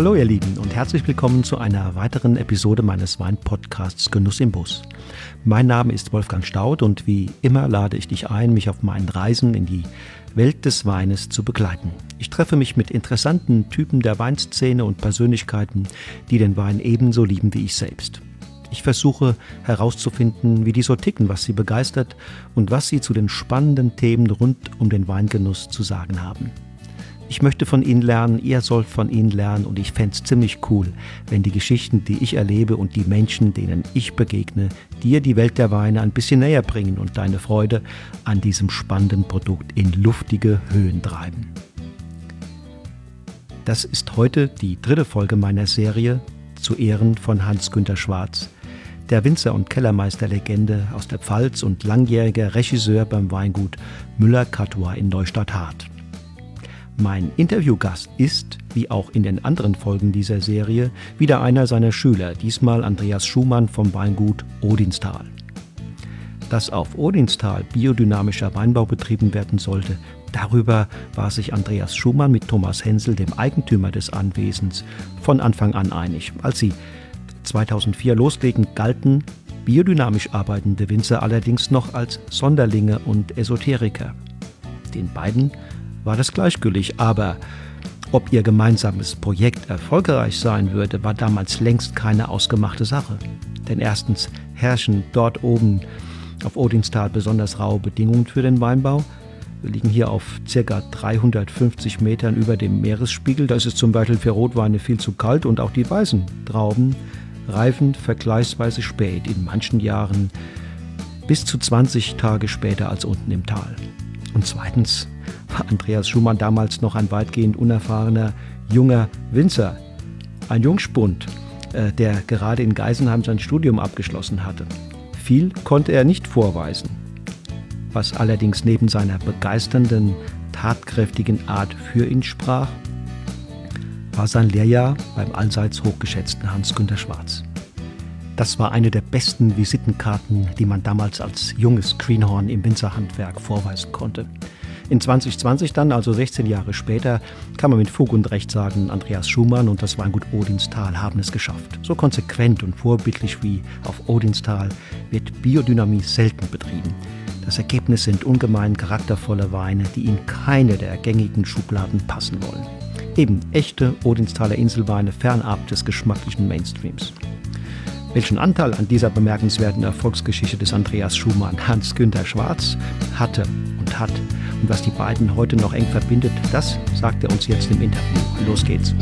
Hallo ihr Lieben und herzlich willkommen zu einer weiteren Episode meines Weinpodcasts Genuss im Bus. Mein Name ist Wolfgang Staud und wie immer lade ich dich ein, mich auf meinen Reisen in die Welt des Weines zu begleiten. Ich treffe mich mit interessanten Typen der Weinszene und Persönlichkeiten, die den Wein ebenso lieben wie ich selbst. Ich versuche herauszufinden, wie die so ticken, was sie begeistert und was sie zu den spannenden Themen rund um den Weingenuss zu sagen haben. Ich möchte von Ihnen lernen, ihr sollt von Ihnen lernen und ich fände es ziemlich cool, wenn die Geschichten, die ich erlebe und die Menschen, denen ich begegne, dir die Welt der Weine ein bisschen näher bringen und deine Freude an diesem spannenden Produkt in luftige Höhen treiben. Das ist heute die dritte Folge meiner Serie zu Ehren von Hans-Günter Schwarz, der Winzer- und Kellermeisterlegende aus der Pfalz und langjähriger Regisseur beim Weingut Müller-Catois in Neustadt-Hart. Mein Interviewgast ist, wie auch in den anderen Folgen dieser Serie, wieder einer seiner Schüler, diesmal Andreas Schumann vom Weingut Odinstal. Dass auf Odinstal biodynamischer Weinbau betrieben werden sollte, darüber war sich Andreas Schumann mit Thomas Hensel, dem Eigentümer des Anwesens, von Anfang an einig. Als sie 2004 loslegen, galten biodynamisch arbeitende Winzer allerdings noch als Sonderlinge und Esoteriker. Den beiden war das gleichgültig, aber ob ihr gemeinsames Projekt erfolgreich sein würde, war damals längst keine ausgemachte Sache. Denn erstens herrschen dort oben auf Odinstal besonders raue Bedingungen für den Weinbau. Wir liegen hier auf ca. 350 Metern über dem Meeresspiegel. Da ist es zum Beispiel für Rotweine viel zu kalt und auch die weißen Trauben reifen vergleichsweise spät, in manchen Jahren bis zu 20 Tage später als unten im Tal. Und zweitens war Andreas Schumann damals noch ein weitgehend unerfahrener junger Winzer, ein Jungspund, äh, der gerade in Geisenheim sein Studium abgeschlossen hatte. Viel konnte er nicht vorweisen, was allerdings neben seiner begeisternden, tatkräftigen Art für ihn sprach, war sein Lehrjahr beim allseits hochgeschätzten Hans-Günter Schwarz. Das war eine der besten Visitenkarten, die man damals als junges Greenhorn im Winzerhandwerk vorweisen konnte. In 2020 dann, also 16 Jahre später, kann man mit Fug und Recht sagen, Andreas Schumann und das Weingut Odinstal haben es geschafft. So konsequent und vorbildlich wie auf Odinstal wird Biodynamie selten betrieben. Das Ergebnis sind ungemein charaktervolle Weine, die in keine der gängigen Schubladen passen wollen. Eben echte Odinstaler Inselweine fernab des geschmacklichen Mainstreams. Welchen Anteil an dieser bemerkenswerten Erfolgsgeschichte des Andreas Schumann Hans-Günther Schwarz hatte und hat und was die beiden heute noch eng verbindet, das sagt er uns jetzt im Interview. Los geht's.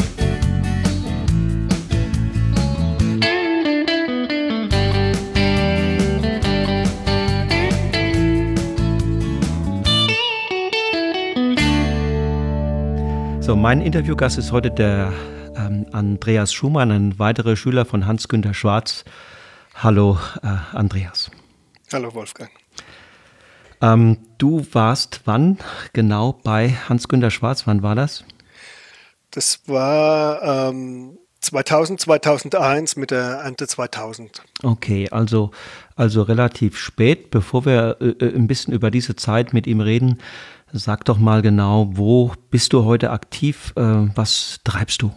Mein Interviewgast ist heute der ähm, Andreas Schumann, ein weiterer Schüler von Hans-Günter Schwarz. Hallo, äh, Andreas. Hallo, Wolfgang. Ähm, du warst wann genau bei Hans-Günter Schwarz? Wann war das? Das war ähm, 2000, 2001 mit der Ernte 2000. Okay, also, also relativ spät. Bevor wir äh, äh, ein bisschen über diese Zeit mit ihm reden, sag doch mal genau, wo bist du heute aktiv? Äh, was treibst du?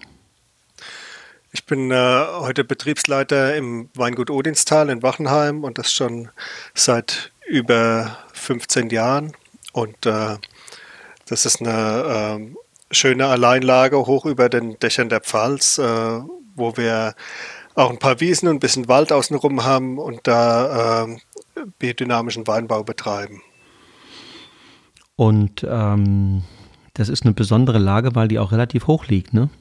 Ich bin äh, heute Betriebsleiter im Weingut Odinstal in Wachenheim und das schon seit über 15 Jahren. Und äh, das ist eine äh, schöne Alleinlage hoch über den Dächern der Pfalz, äh, wo wir auch ein paar Wiesen und ein bisschen Wald außenrum haben und da äh, biodynamischen Weinbau betreiben. Und ähm, das ist eine besondere Lage, weil die auch relativ hoch liegt, ne?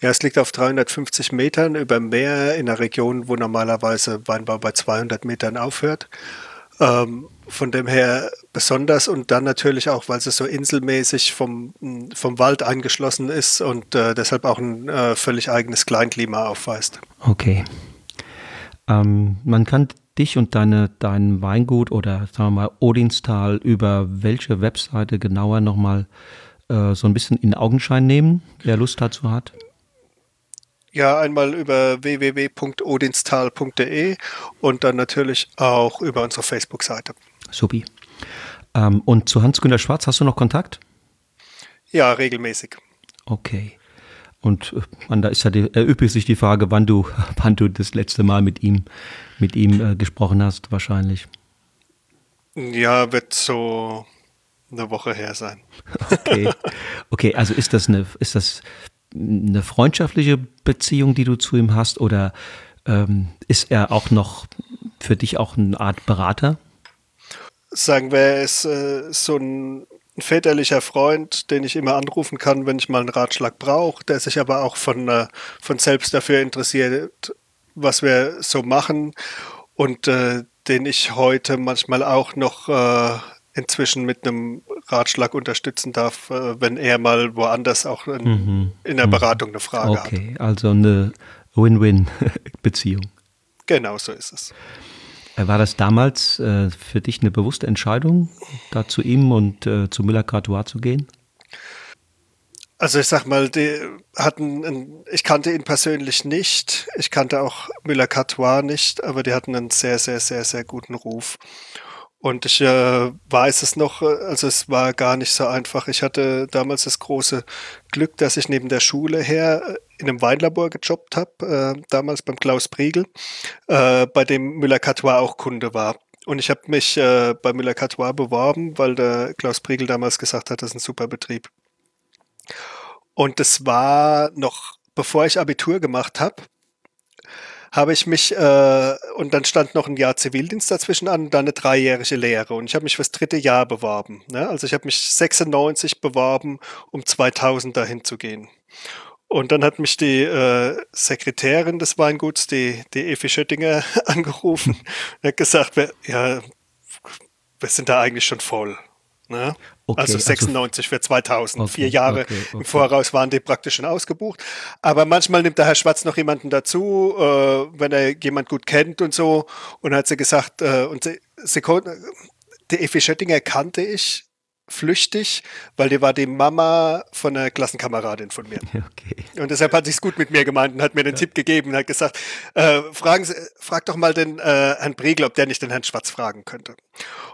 Ja, es liegt auf 350 Metern über dem Meer in einer Region, wo normalerweise Weinbau bei 200 Metern aufhört. Ähm, von dem her besonders und dann natürlich auch, weil es so inselmäßig vom, vom Wald eingeschlossen ist und äh, deshalb auch ein äh, völlig eigenes Kleinklima aufweist. Okay. Ähm, man kann dich und deine, dein Weingut oder sagen wir mal Odinstal über welche Webseite genauer nochmal äh, so ein bisschen in Augenschein nehmen, wer Lust dazu hat? Ja, einmal über www.odinstal.de und dann natürlich auch über unsere Facebook-Seite. Supi. Ähm, und zu Hans-Günter Schwarz hast du noch Kontakt? Ja, regelmäßig. Okay. Und man, da ist ja die, erübrigt sich die Frage, wann du, wann du das letzte Mal mit ihm, mit ihm äh, gesprochen hast, wahrscheinlich. Ja, wird so eine Woche her sein. Okay. Okay, also ist das eine, ist das eine freundschaftliche Beziehung, die du zu ihm hast, oder ähm, ist er auch noch für dich auch eine Art Berater? Sagen wir, er ist äh, so ein ein väterlicher Freund, den ich immer anrufen kann, wenn ich mal einen Ratschlag brauche, der sich aber auch von, äh, von selbst dafür interessiert, was wir so machen und äh, den ich heute manchmal auch noch äh, inzwischen mit einem Ratschlag unterstützen darf, äh, wenn er mal woanders auch in, mhm. in der mhm. Beratung eine Frage okay, hat. Okay, also eine Win-Win-Beziehung. Genau so ist es. Äh, war das damals äh, für dich eine bewusste Entscheidung, da zu ihm und äh, zu Müller-Cartois zu gehen? Also ich sag mal, die hatten, einen, ich kannte ihn persönlich nicht, ich kannte auch Müller-Cartois nicht, aber die hatten einen sehr, sehr, sehr, sehr guten Ruf. Und ich äh, weiß es noch, äh, also es war gar nicht so einfach. Ich hatte damals das große Glück, dass ich neben der Schule her äh, in einem Weinlabor gejobbt habe, äh, damals beim Klaus Priegel, äh, bei dem Müller-Catois auch Kunde war. Und ich habe mich äh, bei Müller-Catois beworben, weil der Klaus Priegel damals gesagt hat, das ist ein super Betrieb. Und das war noch, bevor ich Abitur gemacht habe habe ich mich, äh, und dann stand noch ein Jahr Zivildienst dazwischen an und dann eine dreijährige Lehre. Und ich habe mich fürs dritte Jahr beworben. Ne? Also ich habe mich 96 beworben, um 2000 dahin zu gehen. Und dann hat mich die äh, Sekretärin des Weinguts, die, die Evi Schöttinger, angerufen und hat gesagt, wir, ja, wir sind da eigentlich schon voll. Ne? Okay, also 96 also, für 2000. Okay, Vier Jahre okay, im Voraus waren die praktisch schon ausgebucht. Aber manchmal nimmt der Herr Schwarz noch jemanden dazu, äh, wenn er jemand gut kennt und so. Und hat sie gesagt, äh, und sie, sie die Effi Schöttinger kannte ich flüchtig, weil die war die Mama von einer Klassenkameradin von mir. Okay. Und deshalb hat sie es gut mit mir gemeint und hat mir den ja. Tipp gegeben und hat gesagt, äh, fragen Sie, frag doch mal den äh, Herrn Briegel, ob der nicht den Herrn Schwarz fragen könnte.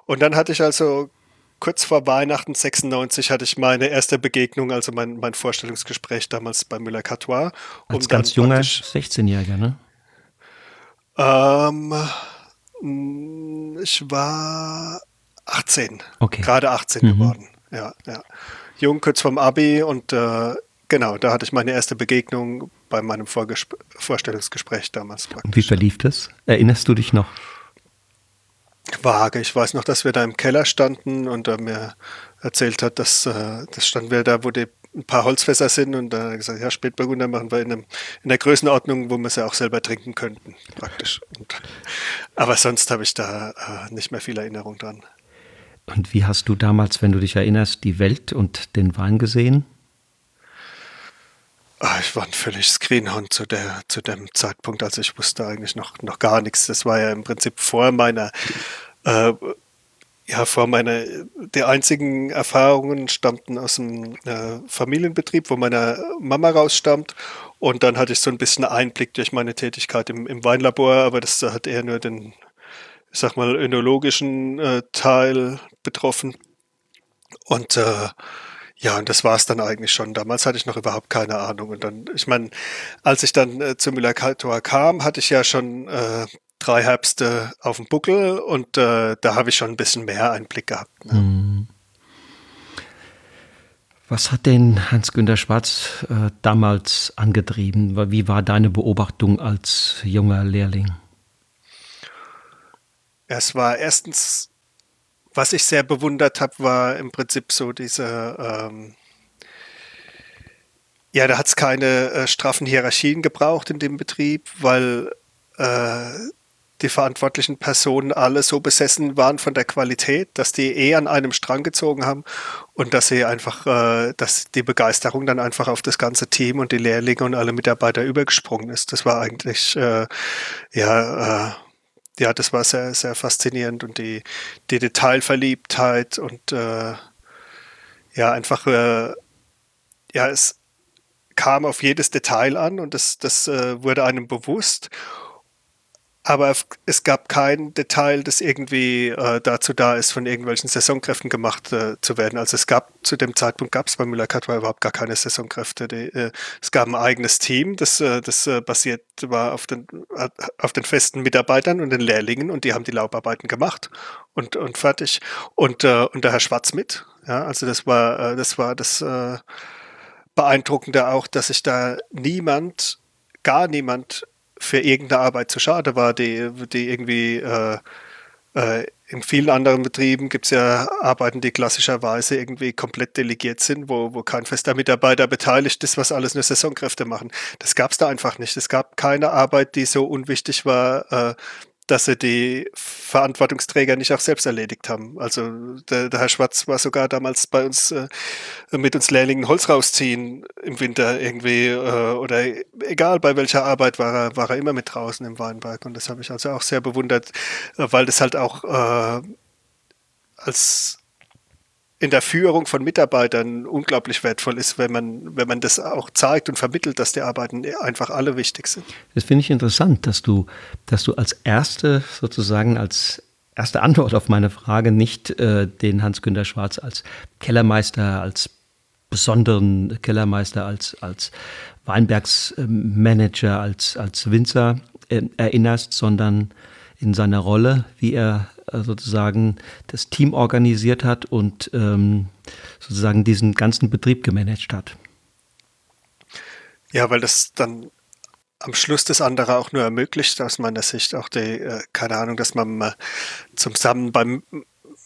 Und dann hatte ich also kurz vor Weihnachten 96 hatte ich meine erste Begegnung, also mein, mein Vorstellungsgespräch damals bei Müller-Catois. Als ganz junger 16-Jähriger, ne? Ähm, ich war 18. Okay. Gerade 18 mhm. geworden. Ja, ja. Jung, kurz vorm Abi und äh, genau, da hatte ich meine erste Begegnung bei meinem Vorgesp Vorstellungsgespräch damals. Praktisch. Wie verlief das? Erinnerst du dich noch? Vage. Ich weiß noch, dass wir da im Keller standen und er mir erzählt hat, dass äh, das standen wir da, wo die ein paar Holzfässer sind und hat er gesagt, ja, Spätburgunder machen wir in, einem, in der Größenordnung, wo wir sie auch selber trinken könnten, praktisch. Und, aber sonst habe ich da äh, nicht mehr viel Erinnerung dran. Und wie hast du damals, wenn du dich erinnerst, die Welt und den Wein gesehen? Ich war ein völlig Screenhund zu, der, zu dem Zeitpunkt. Also ich wusste eigentlich noch, noch gar nichts. Das war ja im Prinzip vor meiner, äh, ja, vor meiner, die einzigen Erfahrungen stammten aus dem äh, Familienbetrieb, wo meine Mama rausstammt. Und dann hatte ich so ein bisschen Einblick durch meine Tätigkeit im, im Weinlabor, aber das hat eher nur den, ich sag mal, önologischen äh, Teil betroffen. Und äh, ja, und das war es dann eigentlich schon. Damals hatte ich noch überhaupt keine Ahnung. Und dann, ich meine, als ich dann äh, zu Müller-Kaltor kam, hatte ich ja schon äh, drei Herbste auf dem Buckel und äh, da habe ich schon ein bisschen mehr Einblick gehabt. Ne? Mhm. Was hat denn Hans-Günter Schwarz äh, damals angetrieben? Wie war deine Beobachtung als junger Lehrling? Es war erstens was ich sehr bewundert habe, war im Prinzip so diese, ähm, ja, da hat es keine äh, straffen Hierarchien gebraucht in dem Betrieb, weil äh, die verantwortlichen Personen alle so besessen waren von der Qualität, dass die eh an einem Strang gezogen haben und dass sie einfach, äh, dass die Begeisterung dann einfach auf das ganze Team und die Lehrlinge und alle Mitarbeiter übergesprungen ist. Das war eigentlich, äh, ja, äh, ja, das war sehr, sehr faszinierend und die, die Detailverliebtheit und äh, ja, einfach, äh, ja, es kam auf jedes Detail an und das, das äh, wurde einem bewusst. Aber es gab kein Detail, das irgendwie äh, dazu da ist, von irgendwelchen Saisonkräften gemacht äh, zu werden. Also es gab zu dem Zeitpunkt gab es bei Müller-Kattwar überhaupt gar keine Saisonkräfte. Die, äh, es gab ein eigenes Team, das, äh, das äh, basiert war auf den, auf den festen Mitarbeitern und den Lehrlingen und die haben die Laubarbeiten gemacht und, und fertig. Und, äh, und der Herr Schwarz mit. Ja, also das war, das war das Beeindruckende auch, dass sich da niemand, gar niemand für irgendeine Arbeit zu schade war, die, die irgendwie äh, äh, in vielen anderen Betrieben gibt es ja Arbeiten, die klassischerweise irgendwie komplett delegiert sind, wo, wo kein fester Mitarbeiter beteiligt ist, was alles nur Saisonkräfte machen. Das gab es da einfach nicht. Es gab keine Arbeit, die so unwichtig war, äh, dass sie die Verantwortungsträger nicht auch selbst erledigt haben. Also der, der Herr Schwarz war sogar damals bei uns äh, mit uns Lehrlingen Holz rausziehen im Winter irgendwie äh, oder egal bei welcher Arbeit war er, war er immer mit draußen im Weinberg und das habe ich also auch sehr bewundert, äh, weil das halt auch äh, als in der Führung von Mitarbeitern unglaublich wertvoll ist, wenn man, wenn man das auch zeigt und vermittelt, dass die Arbeiten einfach alle wichtig sind. Das finde ich interessant, dass du, dass du als erste sozusagen als erste Antwort auf meine Frage nicht äh, den Hans-Günter Schwarz als Kellermeister, als besonderen Kellermeister, als, als Weinbergsmanager, als, als Winzer äh, erinnerst, sondern in seiner Rolle, wie er sozusagen das Team organisiert hat und ähm, sozusagen diesen ganzen Betrieb gemanagt hat. Ja, weil das dann am Schluss das andere auch nur ermöglicht, aus meiner Sicht auch die, äh, keine Ahnung, dass man mal zusammen beim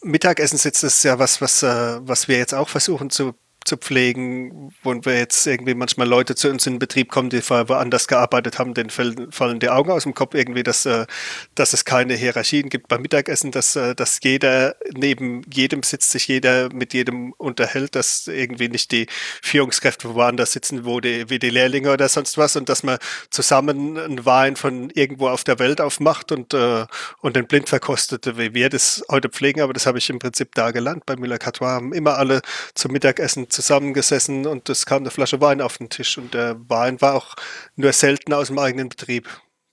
Mittagessen sitzt, ist ja was, was, äh, was wir jetzt auch versuchen zu zu pflegen, wo wir jetzt irgendwie manchmal Leute zu uns in den Betrieb kommen, die vorher woanders gearbeitet haben, denen fallen die Augen aus dem Kopf irgendwie, dass, äh, dass es keine Hierarchien gibt beim Mittagessen, dass, äh, dass jeder neben jedem sitzt, sich jeder mit jedem unterhält, dass irgendwie nicht die Führungskräfte woanders sitzen, wo die, wie die Lehrlinge oder sonst was und dass man zusammen einen Wein von irgendwo auf der Welt aufmacht und, äh, und den blind verkostet, wie wir das heute pflegen, aber das habe ich im Prinzip da gelernt. Bei Müller-Catois haben immer alle zum Mittagessen zusammengesessen und es kam eine Flasche Wein auf den Tisch und der Wein war auch nur selten aus dem eigenen Betrieb.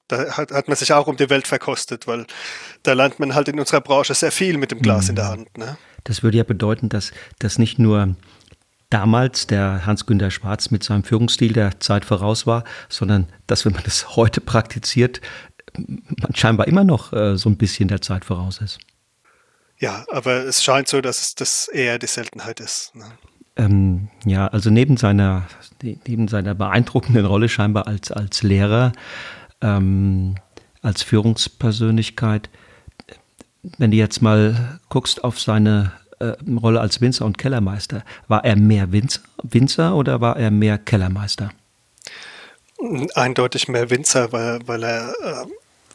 Da hat, hat man sich auch um die Welt verkostet, weil da lernt man halt in unserer Branche sehr viel mit dem Glas mhm. in der mhm. Hand. Ne? Das würde ja bedeuten, dass das nicht nur damals der Hans-Günter Schwarz mit seinem Führungsstil der Zeit voraus war, sondern dass, wenn man das heute praktiziert, man scheinbar immer noch äh, so ein bisschen der Zeit voraus ist. Ja, aber es scheint so, dass das eher die Seltenheit ist. Ne? Ähm, ja, also neben seiner, neben seiner beeindruckenden Rolle scheinbar als, als Lehrer, ähm, als Führungspersönlichkeit, wenn du jetzt mal guckst auf seine äh, Rolle als Winzer und Kellermeister, war er mehr Winzer, Winzer oder war er mehr Kellermeister? Eindeutig mehr Winzer, weil, weil er äh,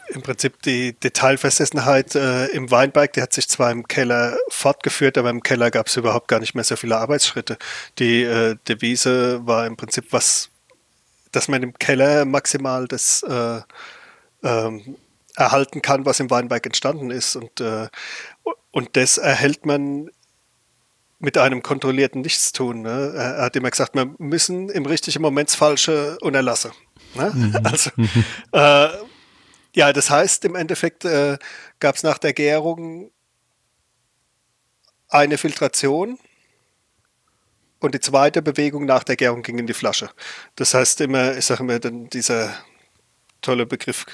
im Prinzip die Detailversessenheit äh, im Weinberg, die hat sich zwar im Keller fortgeführt, aber im Keller gab es überhaupt gar nicht mehr so viele Arbeitsschritte. Die äh, Devise war im Prinzip was, dass man im Keller maximal das äh, ähm, erhalten kann, was im Weinberg entstanden ist. Und, äh, und das erhält man mit einem kontrollierten Nichtstun. Ne? Er hat immer gesagt, wir müssen im richtigen Moment das Falsche unterlassen. Ne? Mhm. Also äh, ja, das heißt, im Endeffekt äh, gab es nach der Gärung eine Filtration und die zweite Bewegung nach der Gärung ging in die Flasche. Das heißt immer, ich sage immer, dann dieser tolle Begriff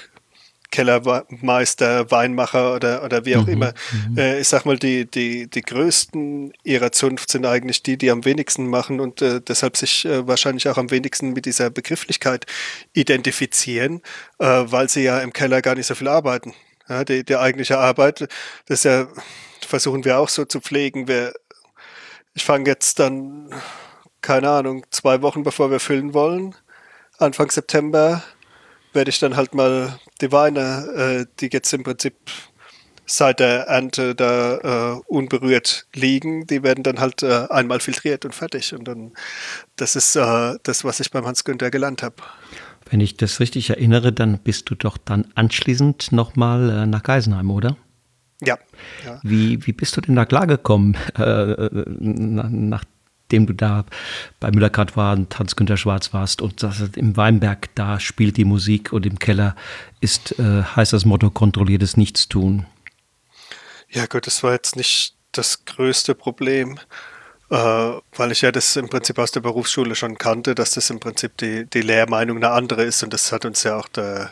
Kellermeister, Weinmacher oder, oder wie auch mhm, immer. Mhm. Äh, ich sag mal, die, die, die größten ihrer Zunft sind eigentlich die, die am wenigsten machen und äh, deshalb sich äh, wahrscheinlich auch am wenigsten mit dieser Begrifflichkeit identifizieren, äh, weil sie ja im Keller gar nicht so viel arbeiten. Ja, die, die eigentliche Arbeit, das ja, versuchen wir auch so zu pflegen. Wir, ich fange jetzt dann, keine Ahnung, zwei Wochen bevor wir füllen wollen, Anfang September werde ich dann halt mal die Weine, äh, die jetzt im Prinzip seit der Ernte da äh, unberührt liegen, die werden dann halt äh, einmal filtriert und fertig. Und dann, das ist äh, das, was ich beim Hans Günther gelernt habe. Wenn ich das richtig erinnere, dann bist du doch dann anschließend nochmal äh, nach Geisenheim, oder? Ja. ja. Wie, wie bist du denn da klargekommen, äh, nach, nachdem du da bei Müller-Grad war und Hans-Günter Schwarz warst und das, im Weinberg, da spielt die Musik und im Keller ist, äh, heißt das Motto, kontrolliertes Nichtstun. Ja gut, das war jetzt nicht das größte Problem, äh, weil ich ja das im Prinzip aus der Berufsschule schon kannte, dass das im Prinzip die, die Lehrmeinung eine andere ist und das hat uns ja auch der,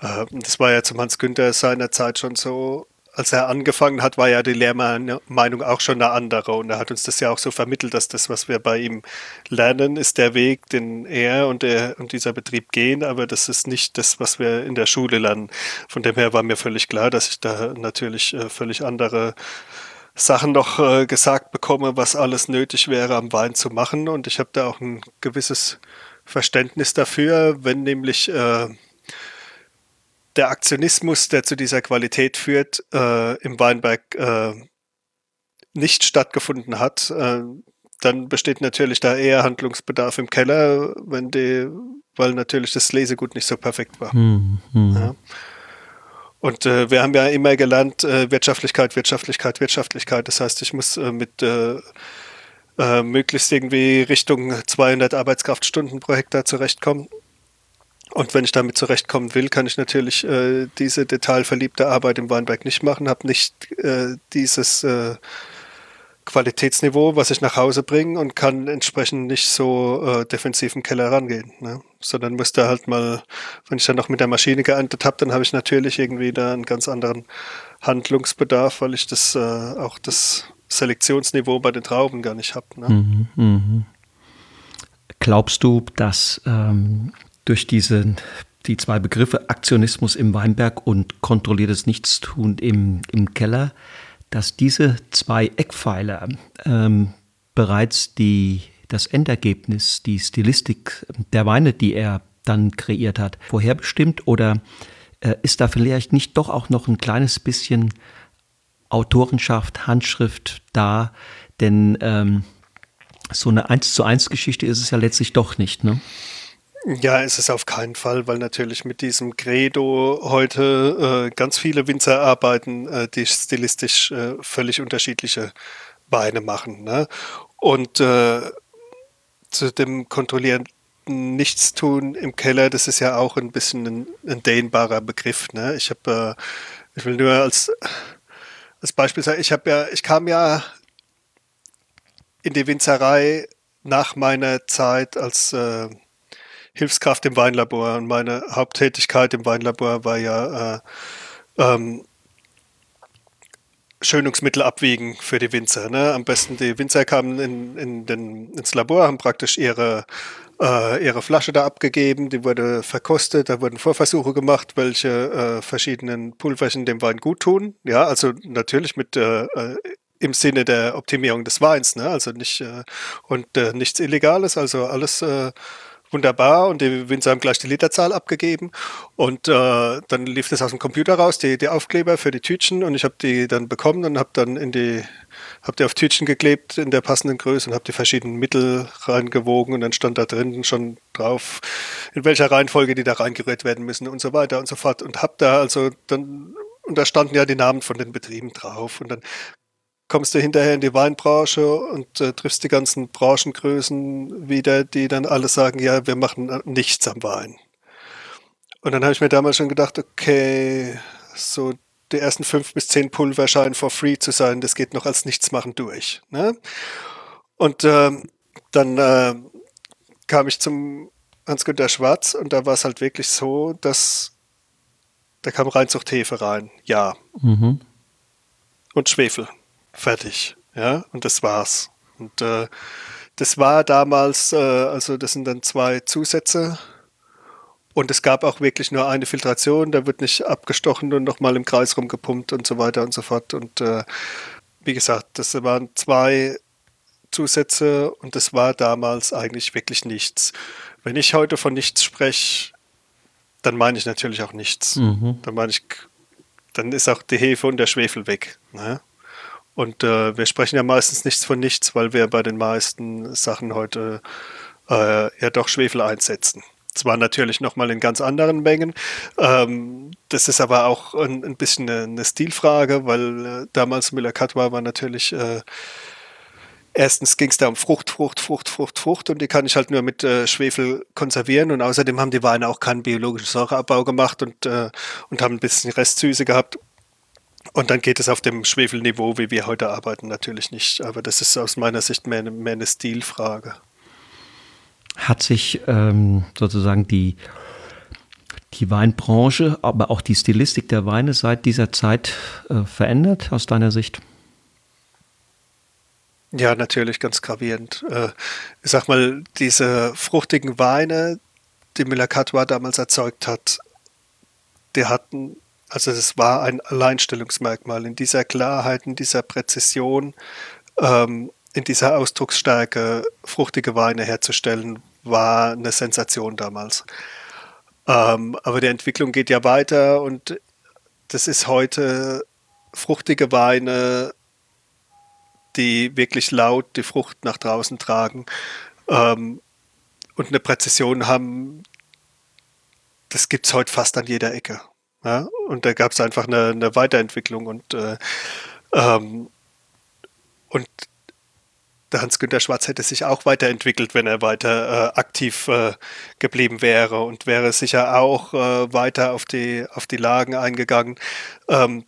äh, das war ja zum Hans Günther seiner Zeit schon so, als er angefangen hat, war ja die Lehrmeinung auch schon eine andere. Und er hat uns das ja auch so vermittelt, dass das, was wir bei ihm lernen, ist der Weg, den er und, er und dieser Betrieb gehen, aber das ist nicht das, was wir in der Schule lernen. Von dem her war mir völlig klar, dass ich da natürlich äh, völlig andere Sachen noch äh, gesagt bekomme, was alles nötig wäre, am Wein zu machen. Und ich habe da auch ein gewisses Verständnis dafür, wenn nämlich äh, der Aktionismus, der zu dieser Qualität führt, äh, im Weinberg äh, nicht stattgefunden hat, äh, dann besteht natürlich da eher Handlungsbedarf im Keller, wenn die, weil natürlich das Lesegut nicht so perfekt war. Hm, hm. Ja. Und äh, wir haben ja immer gelernt, äh, Wirtschaftlichkeit, Wirtschaftlichkeit, Wirtschaftlichkeit. Das heißt, ich muss äh, mit möglichst irgendwie Richtung 200 Arbeitskraftstunden pro Hektar zurechtkommen. Und wenn ich damit zurechtkommen will, kann ich natürlich äh, diese detailverliebte Arbeit im Weinberg nicht machen, habe nicht äh, dieses äh, Qualitätsniveau, was ich nach Hause bringe und kann entsprechend nicht so äh, defensiv im Keller rangehen. Ne? Sondern müsste halt mal, wenn ich dann noch mit der Maschine geerntet habe, dann habe ich natürlich irgendwie da einen ganz anderen Handlungsbedarf, weil ich das äh, auch das Selektionsniveau bei den Trauben gar nicht habe. Ne? Mhm, mh. Glaubst du, dass ähm, durch diese, die zwei Begriffe Aktionismus im Weinberg und kontrolliertes Nichtstun im, im Keller, dass diese zwei Eckpfeiler ähm, bereits die, das Endergebnis, die Stilistik der Weine, die er dann kreiert hat, vorherbestimmt? Oder äh, ist da vielleicht nicht doch auch noch ein kleines bisschen Autorenschaft, Handschrift da? Denn ähm, so eine 1 zu 1 Geschichte ist es ja letztlich doch nicht, ne? Ja, ist es auf keinen Fall, weil natürlich mit diesem Credo heute äh, ganz viele Winzer arbeiten, äh, die stilistisch äh, völlig unterschiedliche Weine machen. Ne? Und äh, zu dem kontrollierenden Nichtstun im Keller, das ist ja auch ein bisschen ein, ein dehnbarer Begriff. Ne? Ich habe, äh, ich will nur als, als Beispiel sagen, ich habe ja, ich kam ja in die Winzerei nach meiner Zeit als äh, Hilfskraft im Weinlabor und meine Haupttätigkeit im Weinlabor war ja äh, ähm, Schönungsmittel abwiegen für die Winzer. Ne? Am besten die Winzer kamen in, in den, ins Labor, haben praktisch ihre, äh, ihre Flasche da abgegeben, die wurde verkostet, da wurden Vorversuche gemacht, welche äh, verschiedenen Pulverchen dem Wein gut tun. Ja, also natürlich mit äh, äh im Sinne der Optimierung des Weins, ne? also nicht äh, und äh, nichts Illegales, also alles wunderbar und die Winzer haben gleich die Literzahl abgegeben. Und äh, dann lief das aus dem Computer raus, die, die Aufkleber für die Tütchen. Und ich habe die dann bekommen und habe dann in die, habe die auf Tütchen geklebt in der passenden Größe und habe die verschiedenen Mittel reingewogen. Und dann stand da drin schon drauf, in welcher Reihenfolge die da reingerührt werden müssen und so weiter und so fort. Und habe da also dann und da standen ja die Namen von den Betrieben drauf. Und dann kommst du hinterher in die Weinbranche und äh, triffst die ganzen Branchengrößen wieder, die dann alle sagen, ja, wir machen äh, nichts am Wein. Und dann habe ich mir damals schon gedacht, okay, so die ersten fünf bis zehn Pulver scheinen for free zu sein, das geht noch als Nichtsmachen durch. Ne? Und ähm, dann äh, kam ich zum Hans-Günter Schwarz und da war es halt wirklich so, dass da kam Reinzuchthefe rein, ja. Mhm. Und Schwefel fertig. Ja, und das war's. Und äh, das war damals, äh, also das sind dann zwei Zusätze. Und es gab auch wirklich nur eine Filtration, da wird nicht abgestochen und nochmal im Kreis rumgepumpt und so weiter und so fort. Und äh, wie gesagt, das waren zwei Zusätze und das war damals eigentlich wirklich nichts. Wenn ich heute von nichts spreche, dann meine ich natürlich auch nichts. Mhm. Dann meine ich, dann ist auch die Hefe und der Schwefel weg. Ne? Und äh, wir sprechen ja meistens nichts von nichts, weil wir bei den meisten Sachen heute äh, ja doch Schwefel einsetzen. Zwar natürlich nochmal in ganz anderen Mengen. Ähm, das ist aber auch ein, ein bisschen eine, eine, Stilfrage, weil äh, damals Müller-Katwa war natürlich äh, erstens ging es da um Frucht, Frucht, Frucht, Frucht, Frucht und die kann ich halt nur mit äh, Schwefel konservieren und außerdem haben die Weine auch keinen biologischen Säureabbau gemacht und, äh, und haben ein bisschen Restsüße gehabt. Und dann geht es auf dem Schwefelniveau, wie wir heute arbeiten, natürlich nicht. Aber das ist aus meiner Sicht mehr, mehr eine Stilfrage. Hat sich ähm, sozusagen die, die Weinbranche, aber auch die Stilistik der Weine seit dieser Zeit äh, verändert aus deiner Sicht? Ja, natürlich ganz gravierend. Äh, ich sag mal, diese fruchtigen Weine, die Müller-Catois damals erzeugt hat, die hatten, also es war ein Alleinstellungsmerkmal in dieser Klarheit, in dieser Präzision, ähm, in dieser Ausdrucksstärke fruchtige Weine herzustellen, war eine Sensation damals. Ähm, aber die Entwicklung geht ja weiter und das ist heute fruchtige Weine die wirklich laut die Frucht nach draußen tragen ähm, und eine Präzision haben, das gibt es heute fast an jeder Ecke. Ja? Und da gab es einfach eine, eine, Weiterentwicklung und, äh, ähm, und der Hans-Günter Schwarz hätte sich auch weiterentwickelt, wenn er weiter äh, aktiv äh, geblieben wäre und wäre sicher auch äh, weiter auf die, auf die Lagen eingegangen. Ähm,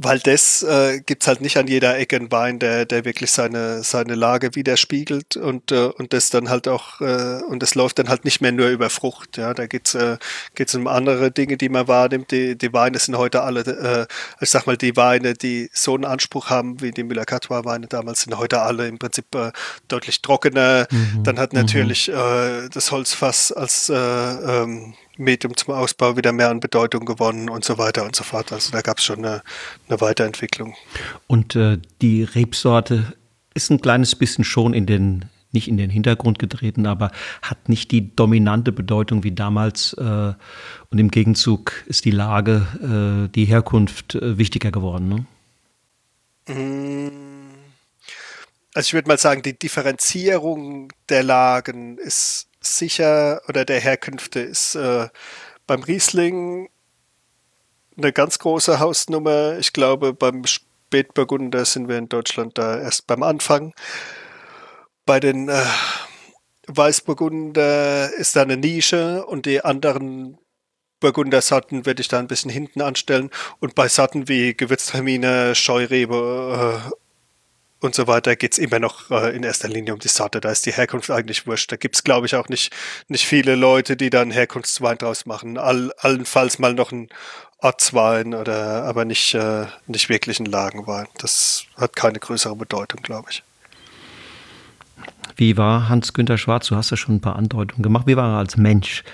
weil das äh, gibt es halt nicht an jeder Ecke einen Wein, der, der wirklich seine, seine Lage widerspiegelt und, äh, und das dann halt auch, äh, und das läuft dann halt nicht mehr nur über Frucht. Ja, da geht's äh, geht's um andere Dinge, die man wahrnimmt. Die, die Weine sind heute alle, äh, ich sag mal, die Weine, die so einen Anspruch haben wie die Müller-Catois-Weine damals, sind heute alle im Prinzip äh, deutlich trockener. Mhm. Dann hat mhm. natürlich mhm. äh, das Holzfass als äh, ähm, Medium zum Ausbau wieder mehr an Bedeutung gewonnen und so weiter und so fort. Also da gab es schon eine, eine, Weiterentwicklung. Und äh, die Rebsorte ist ein kleines bisschen schon in den nicht in den Hintergrund getreten, aber hat nicht die dominante Bedeutung wie damals. Äh, und im Gegenzug ist die Lage, äh, die Herkunft äh, wichtiger geworden. Ne? Mm. Also ich würde mal sagen, die Differenzierung der Lagen ist sicher oder der Herkünfte ist äh, beim Riesling eine ganz große Hausnummer. Ich glaube, beim Spätburgunder sind wir in Deutschland da erst beim Anfang. Bei den äh, Weißburgunder ist da eine Nische und die anderen Burgundersorten würde ich da ein bisschen hinten anstellen. Und bei Sorten wie Gewürztraminer, Scheurebe äh, und so weiter geht es immer noch äh, in erster Linie um die Sorte. Da ist die Herkunft eigentlich wurscht. Da gibt es, glaube ich, auch nicht, nicht viele Leute, die dann Herkunftswein draus machen. All, allenfalls mal noch ein Ortswein oder aber nicht, äh, nicht wirklich ein Lagenwein. Das hat keine größere Bedeutung, glaube ich. Wie war Hans-Günter Schwarz? Du hast ja schon ein paar Andeutungen gemacht. Wie war er als Mensch?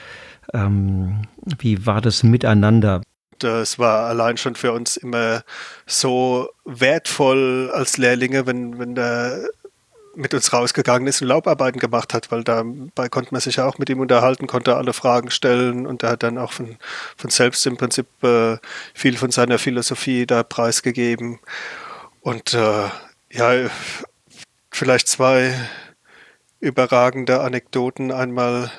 Ähm, wie war das Miteinander? Das war allein schon für uns immer so wertvoll als Lehrlinge, wenn, wenn der mit uns rausgegangen ist und Laubarbeiten gemacht hat, weil dabei konnte man sich ja auch mit ihm unterhalten, konnte alle Fragen stellen und er hat dann auch von, von selbst im Prinzip äh, viel von seiner Philosophie da preisgegeben. Und äh, ja, vielleicht zwei überragende Anekdoten. Einmal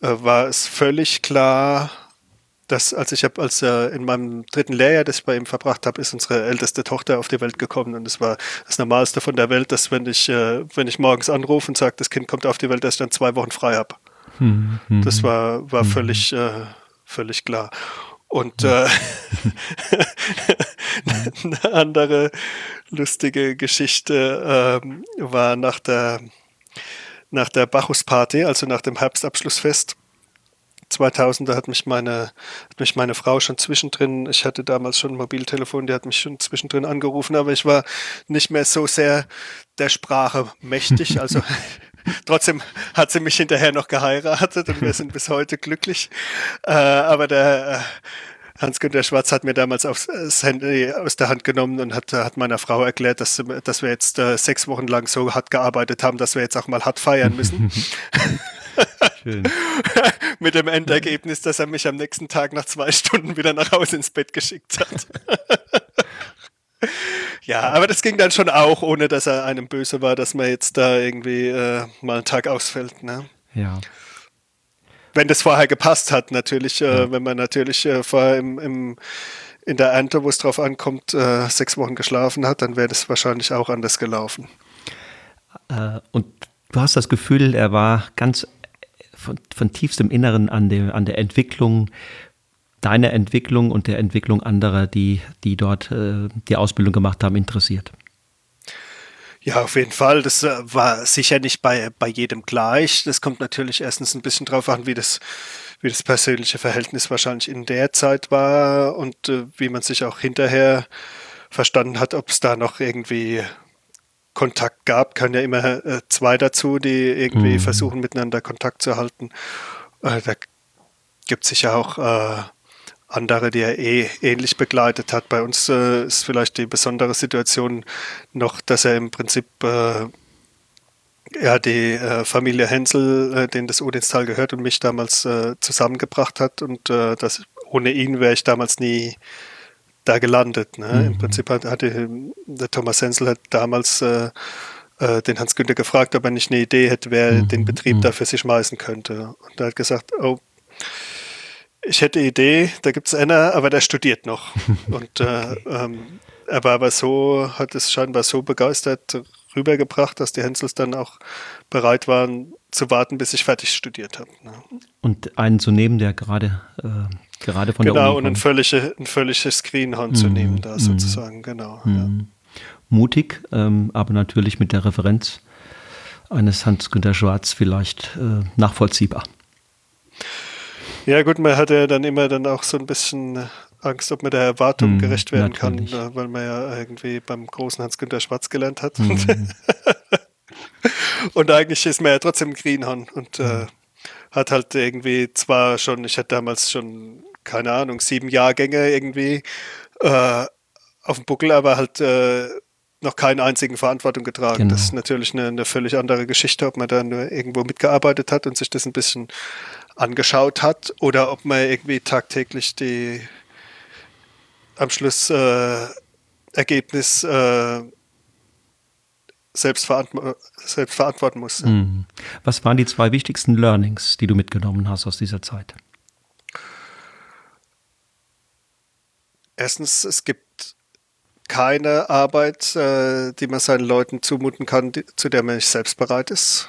äh, war es völlig klar, das, als ich habe, als äh, in meinem dritten Lehrjahr, das ich bei ihm verbracht habe, ist unsere älteste Tochter auf die Welt gekommen und es war das Normalste von der Welt, dass wenn ich, äh, wenn ich morgens anrufe und sage, das Kind kommt auf die Welt, dass ich dann zwei Wochen frei habe. Hm, hm, das war, war hm. völlig, äh, völlig klar. Und äh, eine andere lustige Geschichte ähm, war nach der, nach der Bacchus-Party, also nach dem Herbstabschlussfest 2000, da hat mich meine, hat mich meine Frau schon zwischendrin, ich hatte damals schon ein Mobiltelefon, die hat mich schon zwischendrin angerufen, aber ich war nicht mehr so sehr der Sprache mächtig. Also trotzdem hat sie mich hinterher noch geheiratet und wir sind bis heute glücklich. Äh, aber der äh, Hans-Günter Schwarz hat mir damals aufs, das Handy aus der Hand genommen und hat, hat meiner Frau erklärt, dass, dass wir jetzt äh, sechs Wochen lang so hart gearbeitet haben, dass wir jetzt auch mal hart feiern müssen. Schön. Mit dem Endergebnis, dass er mich am nächsten Tag nach zwei Stunden wieder nach Hause ins Bett geschickt hat. ja, aber das ging dann schon auch, ohne dass er einem böse war, dass man jetzt da irgendwie äh, mal einen Tag ausfällt. Ne? Ja. Wenn das vorher gepasst hat, natürlich, äh, ja. wenn man natürlich äh, vorher im, im in der Ernte, wo es drauf ankommt, äh, sechs Wochen geschlafen hat, dann wäre das wahrscheinlich auch anders gelaufen. Äh, und du hast das Gefühl, er war ganz von, von tiefstem Inneren an, dem, an der Entwicklung, deiner Entwicklung und der Entwicklung anderer, die, die dort äh, die Ausbildung gemacht haben, interessiert. Ja, auf jeden Fall. Das äh, war sicher nicht bei, bei jedem gleich. Das kommt natürlich erstens ein bisschen drauf an, wie das, wie das persönliche Verhältnis wahrscheinlich in der Zeit war und äh, wie man sich auch hinterher verstanden hat, ob es da noch irgendwie Kontakt gab. Kann ja immer äh, zwei dazu, die irgendwie mhm. versuchen, miteinander Kontakt zu halten. Äh, da gibt es sicher auch äh, andere, die er eh ähnlich begleitet hat. Bei uns äh, ist vielleicht die besondere Situation noch, dass er im Prinzip äh, ja, die äh, Familie Hensel, äh, denen das Odinstal gehört und mich damals äh, zusammengebracht hat und äh, das, ohne ihn wäre ich damals nie da gelandet. Ne? Mhm. Im Prinzip hat, hatte der Thomas Hensel hat damals den Hans Günther gefragt, ob er nicht eine Idee hätte, wer mhm. den Betrieb mhm. da für sich schmeißen könnte. Und er hat gesagt, oh, ich hätte Idee, da gibt es einer, aber der studiert noch. Und äh, ähm, er war aber so, hat es scheinbar so begeistert rübergebracht, dass die Hensels dann auch bereit waren zu warten, bis ich fertig studiert habe. Ne? Und einen zu nehmen, der gerade äh, gerade von genau, der Genau, und ein, völlige, ein völliges Screenhorn mm, zu mhm. nehmen da mm, sozusagen, genau. Mm. Ja. Mutig, ähm, aber natürlich mit der Referenz eines Hans-Günter Schwarz vielleicht äh, nachvollziehbar. Ja, gut, man hat ja dann immer dann auch so ein bisschen Angst, ob man der Erwartung mm, gerecht werden natürlich. kann, weil man ja irgendwie beim großen Hans-Günther Schwarz gelernt hat. Mm. und eigentlich ist man ja trotzdem Greenhorn und äh, hat halt irgendwie zwar schon, ich hatte damals schon, keine Ahnung, sieben Jahrgänge irgendwie äh, auf dem Buckel, aber halt äh, noch keinen einzigen Verantwortung getragen. Genau. Das ist natürlich eine, eine, völlig andere Geschichte, ob man da nur irgendwo mitgearbeitet hat und sich das ein bisschen angeschaut hat oder ob man irgendwie tagtäglich die am Schluss äh, Ergebnis äh, selbst, verantw selbst, verantworten muss. Mhm. Was waren die zwei wichtigsten Learnings, die du mitgenommen hast aus dieser Zeit? Erstens, es gibt keine Arbeit, äh, die man seinen Leuten zumuten kann, die, zu der man nicht selbst bereit ist.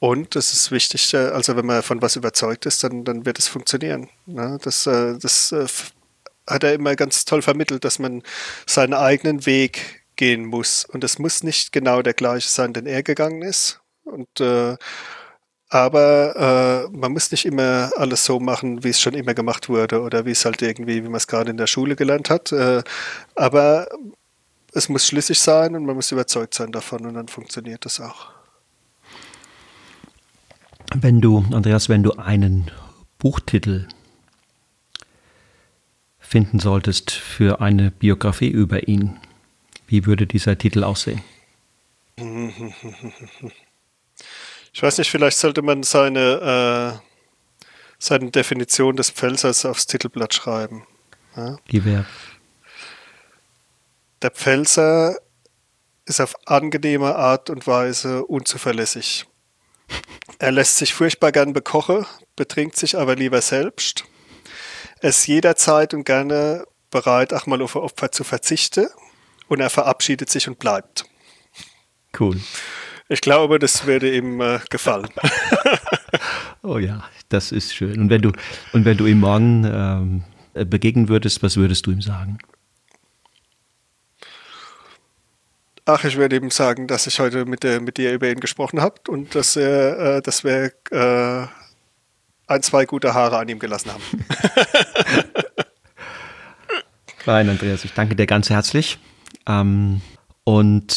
Und es ist wichtig, äh, also wenn man von was überzeugt ist, dann, dann wird es funktionieren. Ne? Das, äh, das äh, hat er immer ganz toll vermittelt, dass man seinen eigenen Weg gehen muss. Und es muss nicht genau der gleiche sein, den er gegangen ist. Und äh, aber äh, man muss nicht immer alles so machen, wie es schon immer gemacht wurde oder wie es halt irgendwie, wie man es gerade in der Schule gelernt hat. Äh, aber es muss schlüssig sein und man muss überzeugt sein davon und dann funktioniert das auch. Wenn du, Andreas, wenn du einen Buchtitel finden solltest für eine Biografie über ihn, wie würde dieser Titel aussehen? Ich weiß nicht, vielleicht sollte man seine, äh, seine Definition des Pfälzers aufs Titelblatt schreiben. Ja? Die wäre? Der Pfälzer ist auf angenehme Art und Weise unzuverlässig. Er lässt sich furchtbar gern bekochen, betrinkt sich aber lieber selbst. Er ist jederzeit und gerne bereit, auch mal auf Opfer zu verzichten. Und er verabschiedet sich und bleibt. Cool. Ich glaube, das würde ihm äh, gefallen. oh ja, das ist schön. Und wenn du, und wenn du ihm morgen ähm, begegnen würdest, was würdest du ihm sagen? Ach, ich werde eben sagen, dass ich heute mit, der, mit dir über ihn gesprochen habe und dass, er, äh, dass wir äh, ein, zwei gute Haare an ihm gelassen haben. Nein, Andreas, ich danke dir ganz herzlich ähm, und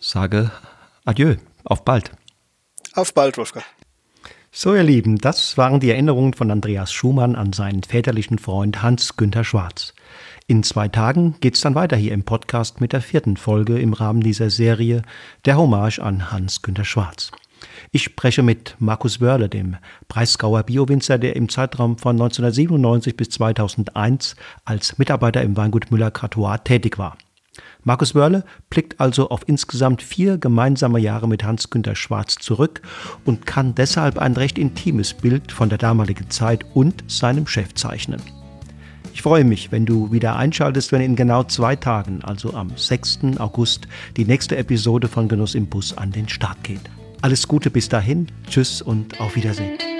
sage Adieu, auf bald. Auf bald, Wolfgang. So, ihr Lieben, das waren die Erinnerungen von Andreas Schumann an seinen väterlichen Freund Hans-Günther Schwarz. In zwei Tagen geht's dann weiter hier im Podcast mit der vierten Folge im Rahmen dieser Serie der Hommage an Hans-Günter Schwarz. Ich spreche mit Markus Wörle, dem Breisgauer Biowinzer, der im Zeitraum von 1997 bis 2001 als Mitarbeiter im Weingut Müller-Cratois tätig war. Markus Wörle blickt also auf insgesamt vier gemeinsame Jahre mit Hans-Günter Schwarz zurück und kann deshalb ein recht intimes Bild von der damaligen Zeit und seinem Chef zeichnen. Ich freue mich, wenn du wieder einschaltest, wenn in genau zwei Tagen, also am 6. August, die nächste Episode von Genuss im Bus an den Start geht. Alles Gute bis dahin, tschüss und auf Wiedersehen.